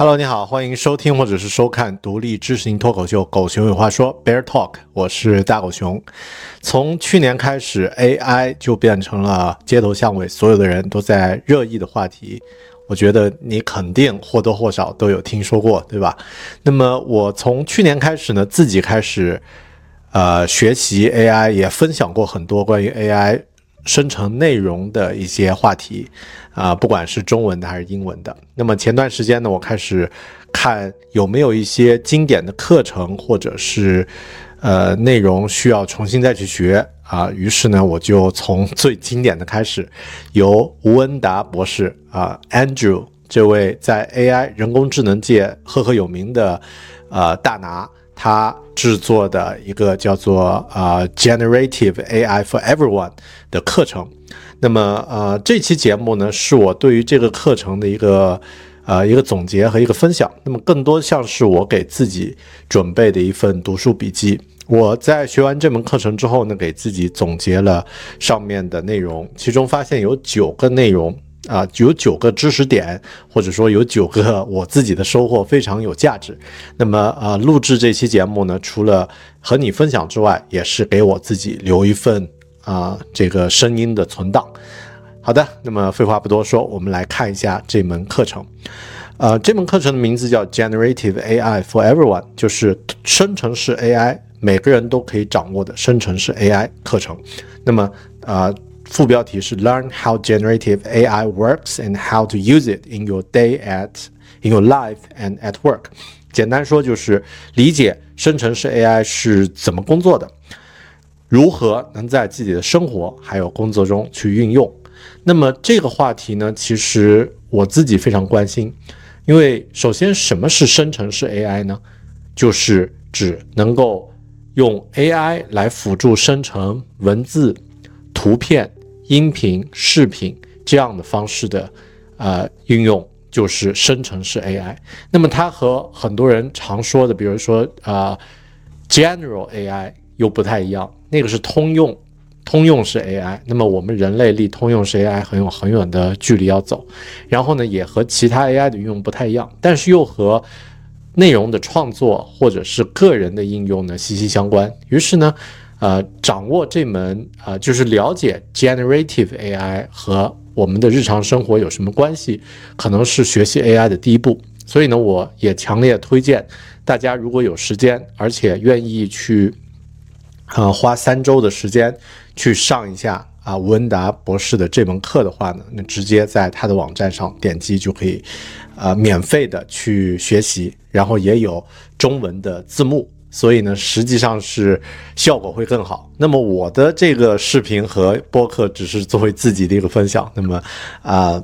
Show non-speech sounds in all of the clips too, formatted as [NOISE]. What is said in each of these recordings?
Hello，你好，欢迎收听或者是收看独立知识型脱口秀《狗熊有话说》（Bear Talk），我是大狗熊。从去年开始，AI 就变成了街头巷尾所有的人都在热议的话题。我觉得你肯定或多或少都有听说过，对吧？那么我从去年开始呢，自己开始呃学习 AI，也分享过很多关于 AI。生成内容的一些话题，啊，不管是中文的还是英文的。那么前段时间呢，我开始看有没有一些经典的课程或者是呃内容需要重新再去学啊。于是呢，我就从最经典的开始，由吴恩达博士啊，Andrew 这位在 AI 人工智能界赫赫有名的呃大拿。他制作的一个叫做啊 Generative AI for Everyone 的课程，那么呃这期节目呢是我对于这个课程的一个呃一个总结和一个分享，那么更多像是我给自己准备的一份读书笔记。我在学完这门课程之后呢，给自己总结了上面的内容，其中发现有九个内容。啊，有九个知识点，或者说有九个我自己的收获，非常有价值。那么，呃，录制这期节目呢，除了和你分享之外，也是给我自己留一份啊这个声音的存档。好的，那么废话不多说，我们来看一下这门课程。呃，这门课程的名字叫 Generative AI for Everyone，就是生成式 AI，每个人都可以掌握的生成式 AI 课程。那么，啊。副标题是 Learn how generative AI works and how to use it in your day at in your life and at work。简单说就是理解生成式 AI 是怎么工作的，如何能在自己的生活还有工作中去运用。那么这个话题呢，其实我自己非常关心，因为首先什么是生成式 AI 呢？就是指能够用 AI 来辅助生成文字、图片。音频、视频这样的方式的，呃，运用就是生成式 AI。那么它和很多人常说的，比如说啊，General AI 又不太一样，那个是通用、通用式 AI。那么我们人类离通用式 AI 很有很远的距离要走。然后呢，也和其他 AI 的运用不太一样，但是又和内容的创作或者是个人的应用呢息息相关。于是呢。呃，掌握这门呃，就是了解 generative AI 和我们的日常生活有什么关系，可能是学习 AI 的第一步。所以呢，我也强烈推荐大家，如果有时间，而且愿意去，呃，花三周的时间去上一下啊吴恩达博士的这门课的话呢，那直接在他的网站上点击就可以，呃，免费的去学习，然后也有中文的字幕。所以呢，实际上是效果会更好。那么我的这个视频和播客只是作为自己的一个分享，那么啊，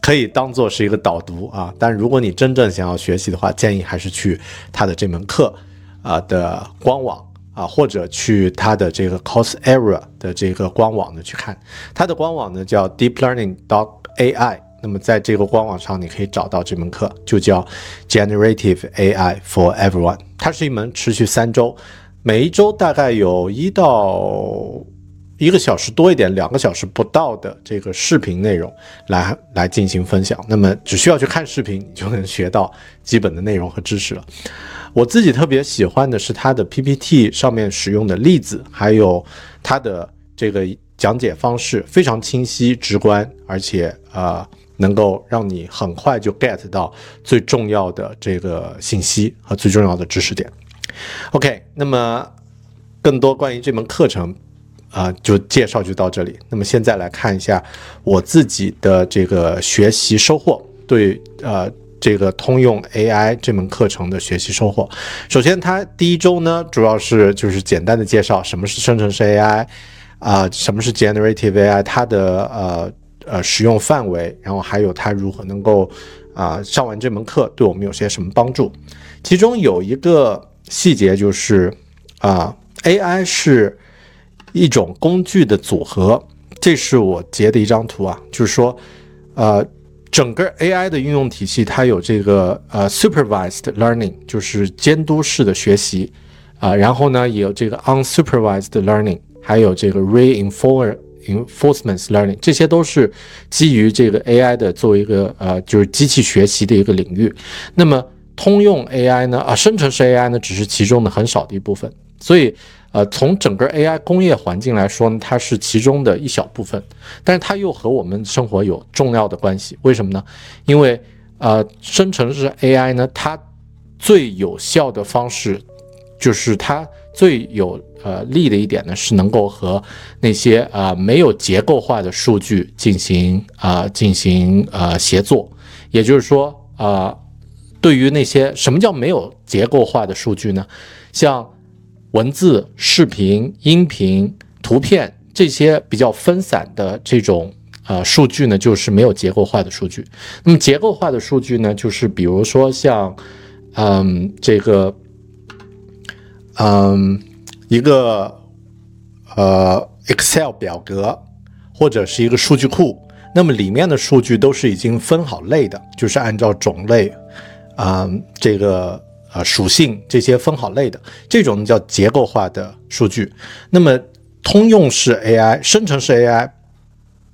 可以当做是一个导读啊。但如果你真正想要学习的话，建议还是去他的这门课啊的官网啊，或者去他的这个 Coursera 的这个官网呢去看。他的官网呢叫 DeepLearning.AI。那么在这个官网上，你可以找到这门课，就叫 Generative AI for Everyone。它是一门持续三周，每一周大概有一到一个小时多一点，两个小时不到的这个视频内容来来进行分享。那么只需要去看视频，你就能学到基本的内容和知识了。我自己特别喜欢的是它的 PPT 上面使用的例子，还有它的这个讲解方式非常清晰直观，而且啊。能够让你很快就 get 到最重要的这个信息和最重要的知识点。OK，那么更多关于这门课程啊，就介绍就到这里。那么现在来看一下我自己的这个学习收获，对呃这个通用 AI 这门课程的学习收获。首先，它第一周呢，主要是就是简单的介绍什么是生成式 AI 啊，什么是 Generative AI，它的呃。呃，使用范围，然后还有它如何能够啊上完这门课对我们有些什么帮助？其中有一个细节就是啊，AI 是一种工具的组合，这是我截的一张图啊，就是说呃，整个 AI 的运用体系它有这个呃 supervised learning，就是监督式的学习啊，然后呢也有这个 unsupervised learning，还有这个 reinforce enforcements learning，这些都是基于这个 AI 的作为一个呃就是机器学习的一个领域。那么通用 AI 呢啊，生成式 AI 呢只是其中的很少的一部分。所以呃从整个 AI 工业环境来说呢，它是其中的一小部分，但是它又和我们生活有重要的关系。为什么呢？因为呃生成式 AI 呢，它最有效的方式就是它最有呃利的一点呢，是能够和那些啊没有结构化的数据进行啊进行呃协作。也就是说啊，对于那些什么叫没有结构化的数据呢？像文字、视频、音频、图片这些比较分散的这种呃数据呢，就是没有结构化的数据。那么结构化的数据呢，就是比如说像。嗯，这个，嗯，一个呃，Excel 表格或者是一个数据库，那么里面的数据都是已经分好类的，就是按照种类，啊，这个呃属性这些分好类的，这种叫结构化的数据。那么通用式 AI、生成式 AI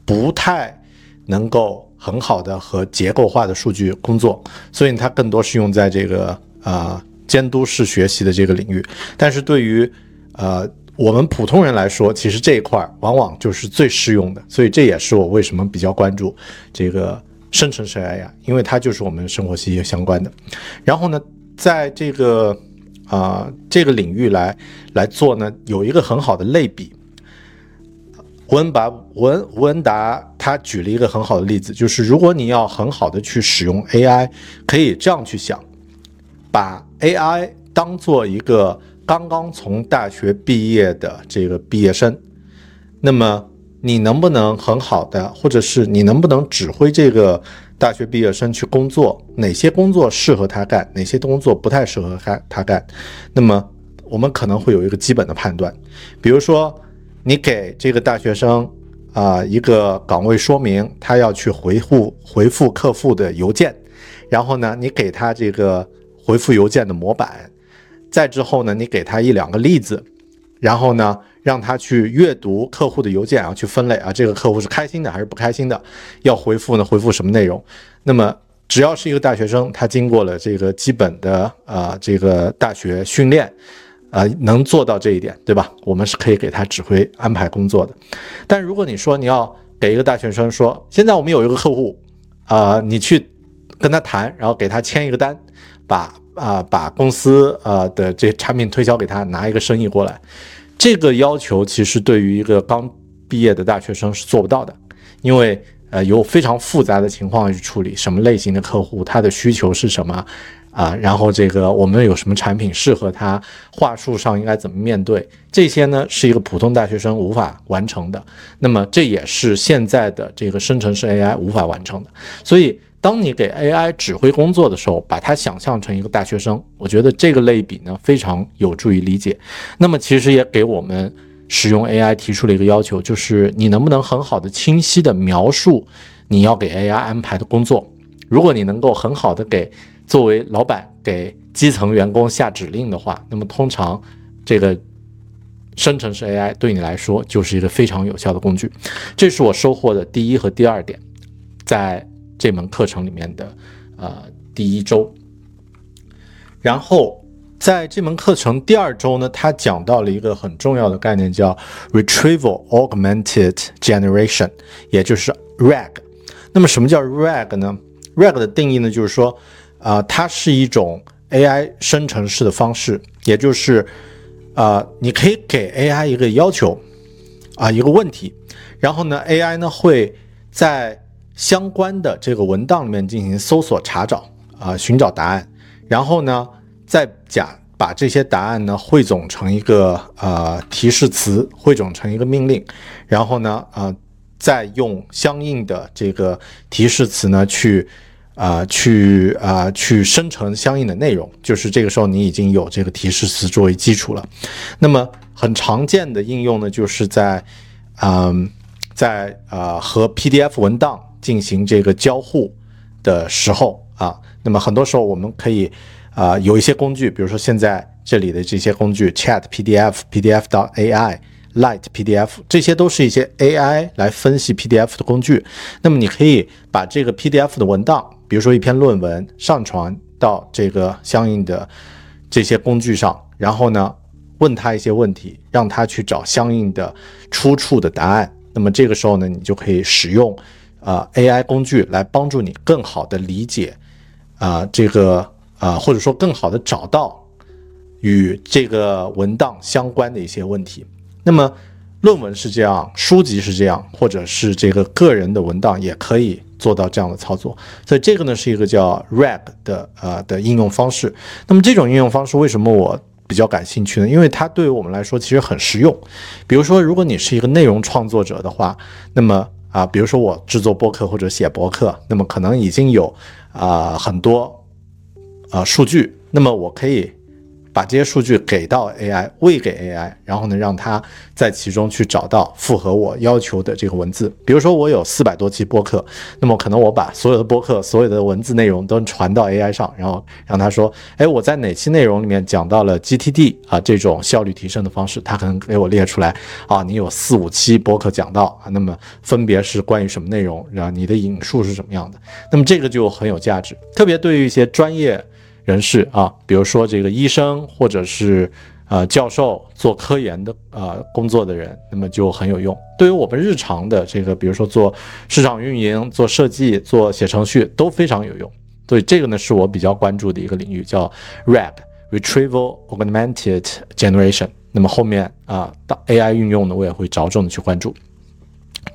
不太能够。很好的和结构化的数据工作，所以它更多是用在这个呃监督式学习的这个领域。但是对于呃我们普通人来说，其实这一块往往就是最适用的。所以这也是我为什么比较关注这个生成式 AI，因为它就是我们生活息息相关的。然后呢，在这个啊这个领域来来做呢，有一个很好的类比。吴恩达，吴恩吴恩达，他举了一个很好的例子，就是如果你要很好的去使用 AI，可以这样去想，把 AI 当做一个刚刚从大学毕业的这个毕业生，那么你能不能很好的，或者是你能不能指挥这个大学毕业生去工作？哪些工作适合他干，哪些工作不太适合他他干？那么我们可能会有一个基本的判断，比如说。你给这个大学生啊一个岗位说明，他要去回复回复客户的邮件，然后呢，你给他这个回复邮件的模板，再之后呢，你给他一两个例子，然后呢，让他去阅读客户的邮件啊，去分类啊，这个客户是开心的还是不开心的，要回复呢，回复什么内容？那么只要是一个大学生，他经过了这个基本的啊这个大学训练。啊，能做到这一点，对吧？我们是可以给他指挥安排工作的。但如果你说你要给一个大学生说，现在我们有一个客户，啊，你去跟他谈，然后给他签一个单，把啊把公司呃的这些产品推销给他，拿一个生意过来，这个要求其实对于一个刚毕业的大学生是做不到的，因为呃有非常复杂的情况去处理，什么类型的客户，他的需求是什么。啊，然后这个我们有什么产品适合他？话术上应该怎么面对？这些呢，是一个普通大学生无法完成的。那么这也是现在的这个生成式 AI 无法完成的。所以，当你给 AI 指挥工作的时候，把它想象成一个大学生，我觉得这个类比呢非常有助于理解。那么其实也给我们使用 AI 提出了一个要求，就是你能不能很好的、清晰的描述你要给 AI 安排的工作？如果你能够很好的给作为老板给基层员工下指令的话，那么通常这个生成式 AI 对你来说就是一个非常有效的工具。这是我收获的第一和第二点，在这门课程里面的呃第一周。然后在这门课程第二周呢，他讲到了一个很重要的概念，叫 Retrieval Augmented Generation，也就是 RAG。那么什么叫 RAG 呢？RAG 的定义呢，就是说。啊，它是一种 AI 生成式的方式，也就是，啊，你可以给 AI 一个要求，啊，一个问题，然后呢，AI 呢会在相关的这个文档里面进行搜索查找，啊，寻找答案，然后呢，再假把这些答案呢汇总成一个呃提示词，汇总成一个命令，然后呢，呃，再用相应的这个提示词呢去。啊，去啊，去生成相应的内容，就是这个时候你已经有这个提示词作为基础了。那么很常见的应用呢，就是在，嗯，在啊和 PDF 文档进行这个交互的时候啊，那么很多时候我们可以啊有一些工具，比如说现在这里的这些工具 Chat PDF、PDF 到 AI Light PDF，这些都是一些 AI 来分析 PDF 的工具。那么你可以把这个 PDF 的文档，比如说一篇论文，上传到这个相应的这些工具上，然后呢，问他一些问题，让他去找相应的出处的答案。那么这个时候呢，你就可以使用啊 AI 工具来帮助你更好的理解啊这个啊或者说更好的找到与这个文档相关的一些问题。那么论文是这样，书籍是这样，或者是这个个人的文档也可以做到这样的操作。所以这个呢是一个叫 RAG 的呃的应用方式。那么这种应用方式为什么我比较感兴趣呢？因为它对于我们来说其实很实用。比如说，如果你是一个内容创作者的话，那么啊，比如说我制作播客或者写博客，那么可能已经有啊很多啊数据，那么我可以。把这些数据给到 AI，喂给 AI，然后呢，让它在其中去找到符合我要求的这个文字。比如说，我有四百多期播客，那么可能我把所有的播客、所有的文字内容都传到 AI 上，然后让它说：“哎，我在哪期内容里面讲到了 GTD 啊这种效率提升的方式？”它可能给我列出来啊，你有四五期播客讲到啊，那么分别是关于什么内容？然后你的引述是什么样的？那么这个就很有价值，特别对于一些专业。人士啊，比如说这个医生或者是呃教授做科研的呃工作的人，那么就很有用。对于我们日常的这个，比如说做市场运营、做设计、做写程序都非常有用。所以这个呢是我比较关注的一个领域，叫 RAG（Retrieval Augmented Generation）。那么后面啊，到 AI 运用呢，我也会着重的去关注。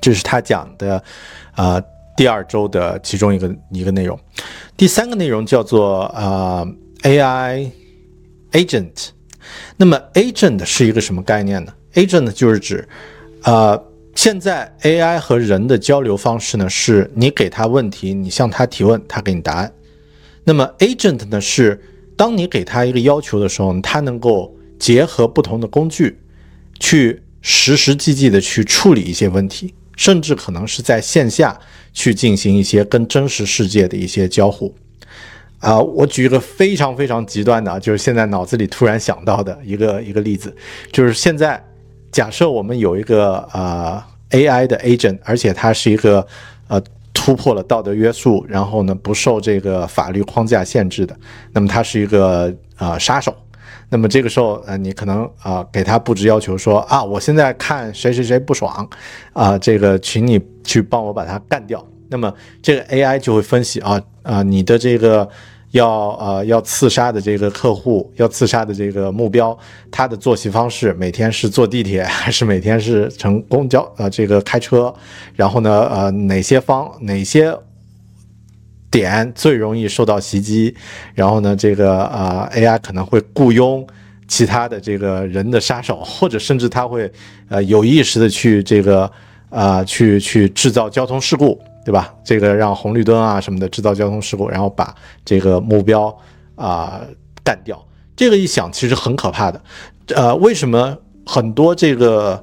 这是他讲的，啊。第二周的其中一个一个内容，第三个内容叫做呃 AI agent。那么 agent 是一个什么概念呢？agent 就是指，呃，现在 AI 和人的交流方式呢，是你给他问题，你向他提问，他给你答案。那么 agent 呢，是当你给他一个要求的时候，他能够结合不同的工具，去实实际际的去处理一些问题。甚至可能是在线下去进行一些跟真实世界的一些交互，啊，我举一个非常非常极端的，就是现在脑子里突然想到的一个一个例子，就是现在假设我们有一个呃 AI 的 agent，而且它是一个呃突破了道德约束，然后呢不受这个法律框架限制的，那么它是一个呃杀手。那么这个时候，呃，你可能啊给他布置要求说啊，我现在看谁谁谁不爽，啊，这个请你去帮我把他干掉。那么这个 AI 就会分析啊啊，你的这个要呃要刺杀的这个客户，要刺杀的这个目标，他的作息方式，每天是坐地铁 [LAUGHS] 还是每天是乘公交啊这个开车，然后呢呃哪些方哪些。点最容易受到袭击，然后呢，这个啊 AI 可能会雇佣其他的这个人的杀手，[LAUGHS] 或者甚至他会呃有意识的去这个啊去去制造交通事故，对吧？这个让红绿灯啊什么的制造交通事故，然后把这个目标啊干掉。这个一想其实很可怕的，呃，为什么很多这个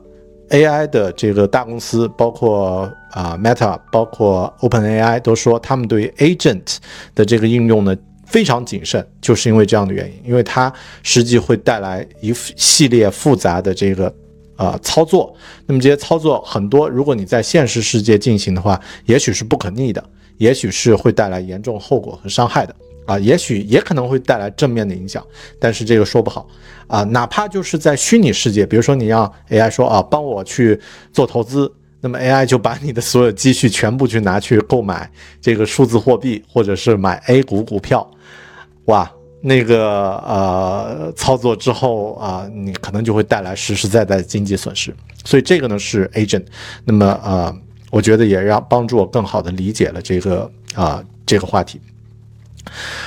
？AI 的这个大公司，包括啊 Meta，包括 OpenAI，都说他们对于 agent 的这个应用呢非常谨慎，就是因为这样的原因，因为它实际会带来一系列复杂的这个呃操作。那么这些操作很多，如果你在现实世界进行的话，也许是不可逆的，也许是会带来严重后果和伤害的。啊，也许也可能会带来正面的影响，但是这个说不好啊。哪怕就是在虚拟世界，比如说你让 AI 说啊，帮我去做投资，那么 AI 就把你的所有积蓄全部去拿去购买这个数字货币，或者是买 A 股股票，哇，那个呃操作之后啊，你可能就会带来实实在在的经济损失。所以这个呢是 agent，那么呃，我觉得也让帮助我更好的理解了这个啊这个话题。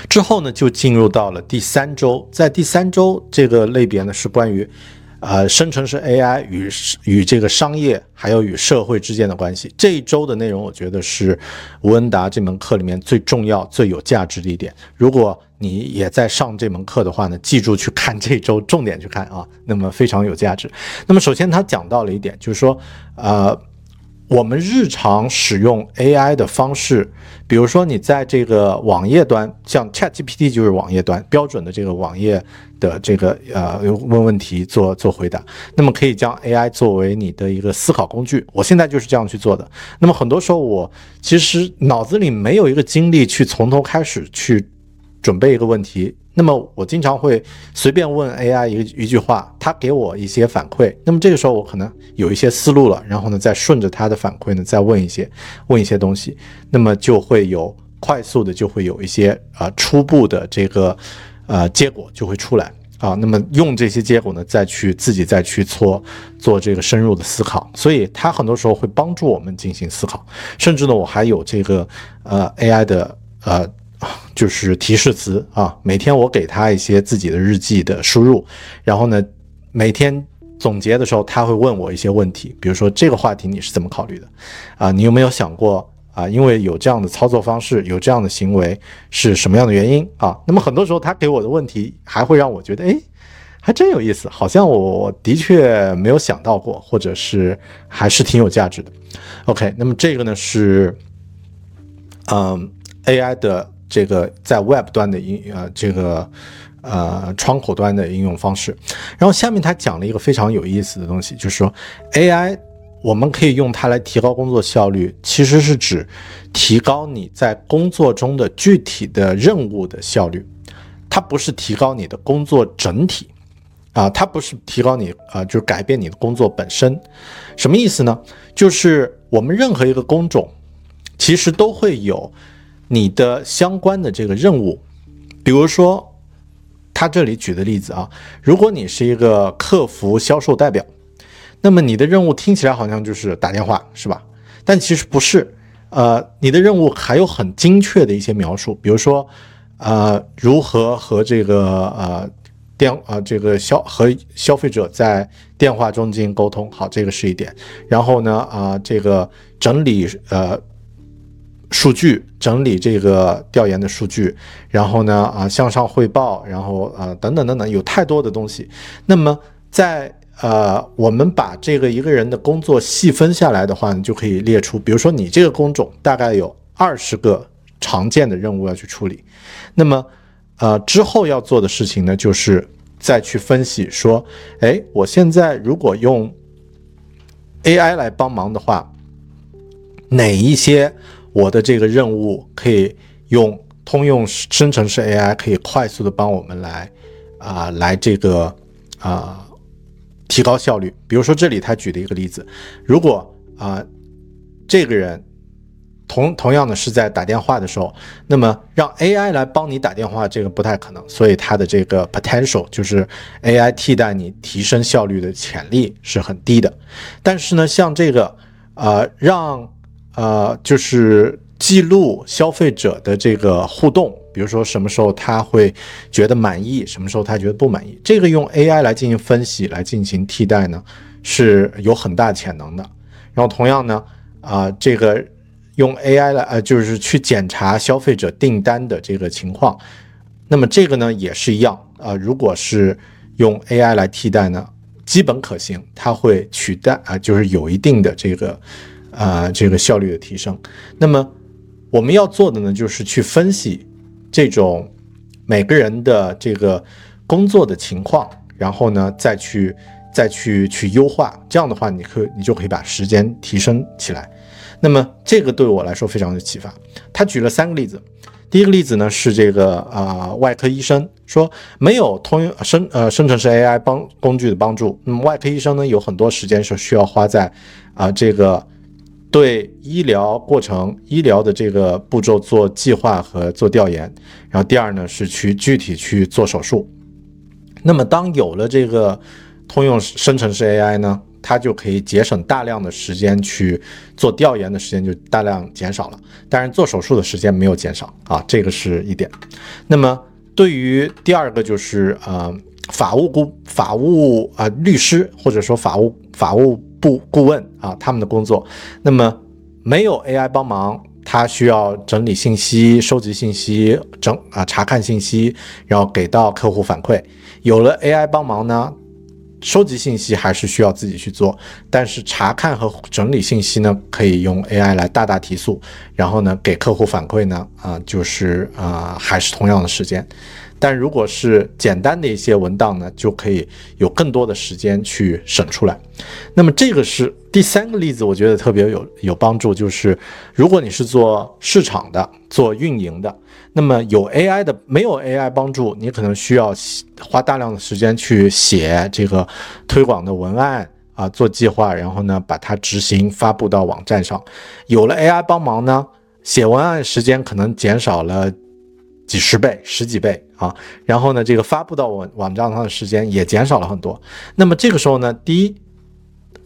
之后呢，就进入到了第三周，在第三周这个类别呢，是关于，呃，生成式 AI 与与这个商业还有与社会之间的关系。这一周的内容，我觉得是吴恩达这门课里面最重要、最有价值的一点。如果你也在上这门课的话呢，记住去看这周，重点去看啊，那么非常有价值。那么首先他讲到了一点，就是说，呃。我们日常使用 AI 的方式，比如说你在这个网页端，像 ChatGPT 就是网页端标准的这个网页的这个呃问问题做做回答，那么可以将 AI 作为你的一个思考工具。我现在就是这样去做的。那么很多时候我其实脑子里没有一个精力去从头开始去准备一个问题。那么我经常会随便问 AI 一一句话，它给我一些反馈。那么这个时候我可能有一些思路了，然后呢再顺着它的反馈呢再问一些问一些东西，那么就会有快速的就会有一些啊初步的这个呃结果就会出来啊。那么用这些结果呢再去自己再去做做这个深入的思考，所以它很多时候会帮助我们进行思考。甚至呢我还有这个呃 AI 的呃。就是提示词啊，每天我给他一些自己的日记的输入，然后呢，每天总结的时候，他会问我一些问题，比如说这个话题你是怎么考虑的？啊，你有没有想过啊？因为有这样的操作方式，有这样的行为是什么样的原因啊？那么很多时候他给我的问题还会让我觉得，哎，还真有意思，好像我的确没有想到过，或者是还是挺有价值的。OK，那么这个呢是，嗯，AI 的。这个在 Web 端的应呃这个呃窗口端的应用方式，然后下面他讲了一个非常有意思的东西，就是说 AI 我们可以用它来提高工作效率，其实是指提高你在工作中的具体的任务的效率，它不是提高你的工作整体啊，它不是提高你啊，就是改变你的工作本身，什么意思呢？就是我们任何一个工种其实都会有。你的相关的这个任务，比如说，他这里举的例子啊，如果你是一个客服销售代表，那么你的任务听起来好像就是打电话，是吧？但其实不是，呃，你的任务还有很精确的一些描述，比如说，呃，如何和这个呃电呃这个消和消费者在电话中进行沟通，好，这个是一点。然后呢，啊，这个整理呃。数据整理这个调研的数据，然后呢啊向上汇报，然后啊等等等等，有太多的东西。那么在呃我们把这个一个人的工作细分下来的话你，就可以列出，比如说你这个工种大概有二十个常见的任务要去处理。那么呃之后要做的事情呢，就是再去分析说，哎，我现在如果用 AI 来帮忙的话，哪一些？我的这个任务可以用通用生成式 AI，可以快速的帮我们来啊，来这个啊提高效率。比如说这里他举的一个例子，如果啊这个人同同样的是在打电话的时候，那么让 AI 来帮你打电话，这个不太可能。所以它的这个 potential 就是 AI 替代你提升效率的潜力是很低的。但是呢，像这个啊让呃，就是记录消费者的这个互动，比如说什么时候他会觉得满意，什么时候他觉得不满意，这个用 AI 来进行分析，来进行替代呢，是有很大潜能的。然后同样呢，啊，这个用 AI 来，呃，就是去检查消费者订单的这个情况，那么这个呢也是一样，啊，如果是用 AI 来替代呢，基本可行，它会取代，啊，就是有一定的这个。啊，这个效率的提升。那么我们要做的呢，就是去分析这种每个人的这个工作的情况，然后呢，再去再去去优化。这样的话，你可你就可以把时间提升起来。那么这个对我来说非常有启发。他举了三个例子。第一个例子呢是这个啊，外科医生说没有通用生呃生成式 AI 帮工具的帮助，那么外科医生呢有很多时间是需要花在啊这个。对医疗过程、医疗的这个步骤做计划和做调研，然后第二呢是去具体去做手术。那么当有了这个通用生成式 AI 呢，它就可以节省大量的时间去做调研的时间就大量减少了，但是做手术的时间没有减少啊，这个是一点。那么对于第二个就是呃法务顾法务啊律师或者说法务法务。部顾问啊，他们的工作，那么没有 AI 帮忙，他需要整理信息、收集信息、整啊查看信息，然后给到客户反馈。有了 AI 帮忙呢，收集信息还是需要自己去做，但是查看和整理信息呢，可以用 AI 来大大提速。然后呢，给客户反馈呢，啊，就是啊，还是同样的时间。但如果是简单的一些文档呢，就可以有更多的时间去省出来。那么这个是第三个例子，我觉得特别有有帮助，就是如果你是做市场的、做运营的，那么有 AI 的，没有 AI 帮助，你可能需要花大量的时间去写这个推广的文案啊，做计划，然后呢把它执行发布到网站上。有了 AI 帮忙呢，写文案时间可能减少了。几十倍、十几倍啊，然后呢，这个发布到网网站上的时间也减少了很多。那么这个时候呢，第一，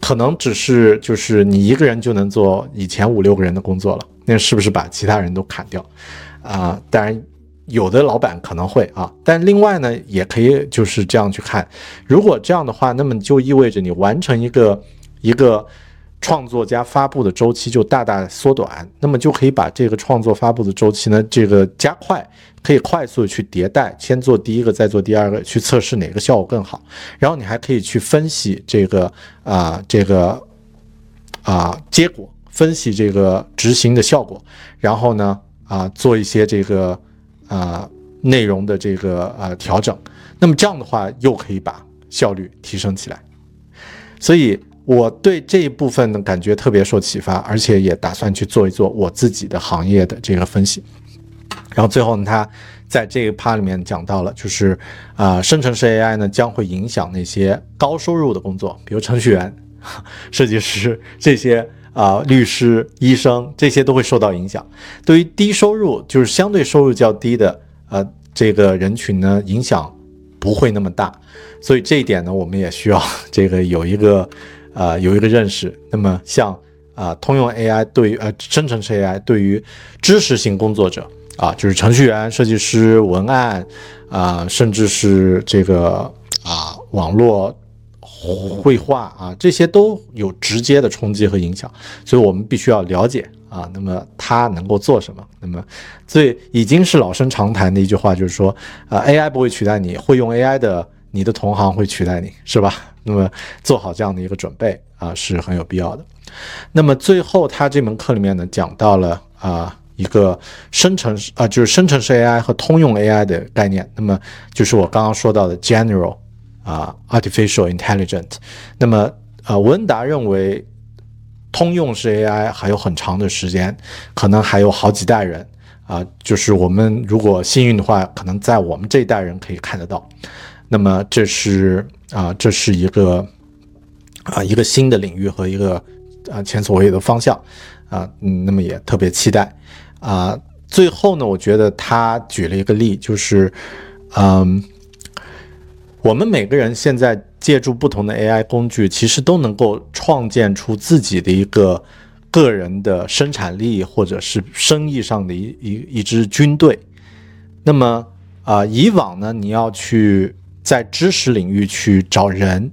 可能只是就是你一个人就能做以前五六个人的工作了，那是不是把其他人都砍掉啊？当然，有的老板可能会啊，但另外呢，也可以就是这样去看，如果这样的话，那么就意味着你完成一个一个。创作加发布的周期就大大缩短，那么就可以把这个创作发布的周期呢，这个加快，可以快速的去迭代，先做第一个，再做第二个，去测试哪个效果更好。然后你还可以去分析这个啊，这个啊结果，分析这个执行的效果，然后呢啊做一些这个啊内容的这个呃调整。那么这样的话，又可以把效率提升起来。所以。我对这一部分呢感觉特别受启发，而且也打算去做一做我自己的行业的这个分析。然后最后呢，他在这个 part 里面讲到了，就是啊，生成式 AI 呢将会影响那些高收入的工作，比如程序员、设计师这些啊，律师、医生这些都会受到影响。对于低收入，就是相对收入较低的呃这个人群呢，影响不会那么大。所以这一点呢，我们也需要这个有一个。啊，有一个认识。那么，像啊，通用 AI 对于呃生成式 AI 对于知识型工作者啊，就是程序员、设计师、文案啊，甚至是这个啊网络绘画啊，这些都有直接的冲击和影响。所以我们必须要了解啊，那么它能够做什么？那么，最已经是老生常谈的一句话，就是说啊，AI 不会取代你，会用 AI 的你的同行会取代你，是吧？那么做好这样的一个准备啊是很有必要的。那么最后他这门课里面呢讲到了啊一个生成式啊就是生成式 AI 和通用 AI 的概念。那么就是我刚刚说到的 general 啊 artificial intelligence。那么呃文达认为通用式 AI 还有很长的时间，可能还有好几代人啊。就是我们如果幸运的话，可能在我们这一代人可以看得到。那么这是。啊，这是一个啊一个新的领域和一个啊前所未有的方向啊，嗯，那么也特别期待啊。最后呢，我觉得他举了一个例，就是嗯，我们每个人现在借助不同的 AI 工具，其实都能够创建出自己的一个个人的生产力或者是生意上的一一一支军队。那么啊，以往呢，你要去。在知识领域去找人，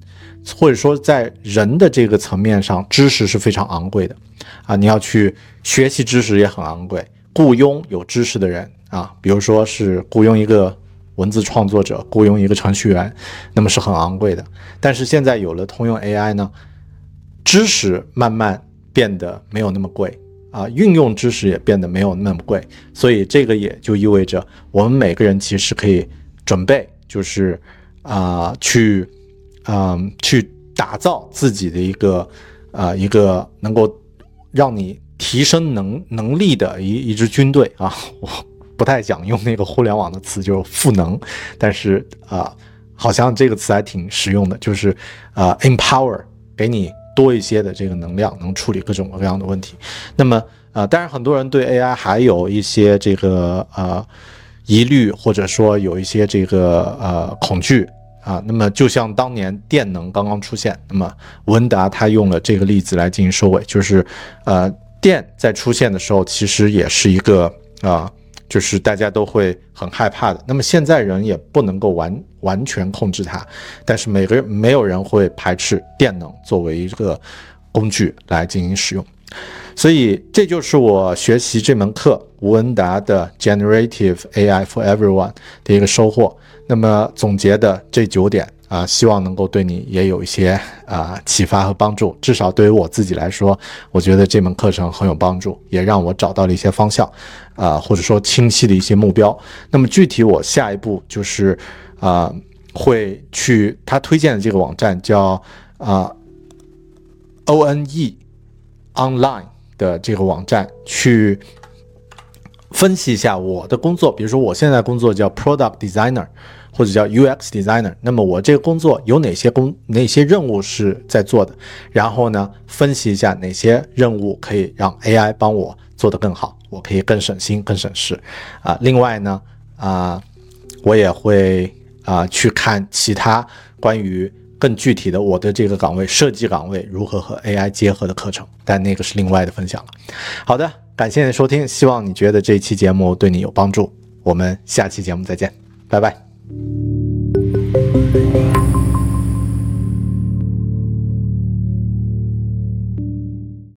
或者说在人的这个层面上，知识是非常昂贵的啊！你要去学习知识也很昂贵，雇佣有知识的人啊，比如说是雇佣一个文字创作者，雇佣一个程序员，那么是很昂贵的。但是现在有了通用 AI 呢，知识慢慢变得没有那么贵啊，运用知识也变得没有那么贵，所以这个也就意味着我们每个人其实可以准备，就是。啊，去，嗯，去打造自己的一个，啊，一个能够让你提升能能力的一一支军队啊。[LAUGHS] 我不太想用那个互联网的词，就是赋能，但是啊，好像这个词还挺实用的，就是啊，empower，给你多一些的这个能量，能处理各种各样的问题。那么，啊，当然很多人对 AI 还有一些这个，呃。疑虑或者说有一些这个呃恐惧啊，那么就像当年电能刚刚出现，那么文达他用了这个例子来进行收尾，就是呃电在出现的时候其实也是一个啊，就是大家都会很害怕的。那么现在人也不能够完完全控制它，但是每个人没有人会排斥电能作为一个工具来进行使用。所以这就是我学习这门课吴文达的 Generative AI for Everyone 的一个收获。那么总结的这九点啊，希望能够对你也有一些啊启发和帮助。至少对于我自己来说，我觉得这门课程很有帮助，也让我找到了一些方向，啊，或者说清晰的一些目标。那么具体我下一步就是啊，会去他推荐的这个网站叫啊 O N E Online 的这个网站去分析一下我的工作，比如说我现在工作叫 Product Designer。或者叫 UX designer，那么我这个工作有哪些工哪些任务是在做的？然后呢，分析一下哪些任务可以让 AI 帮我做得更好，我可以更省心、更省事啊。另外呢，啊，我也会啊去看其他关于更具体的我的这个岗位设计岗位如何和 AI 结合的课程，但那个是另外的分享了。好的，感谢你的收听，希望你觉得这期节目对你有帮助。我们下期节目再见，拜拜。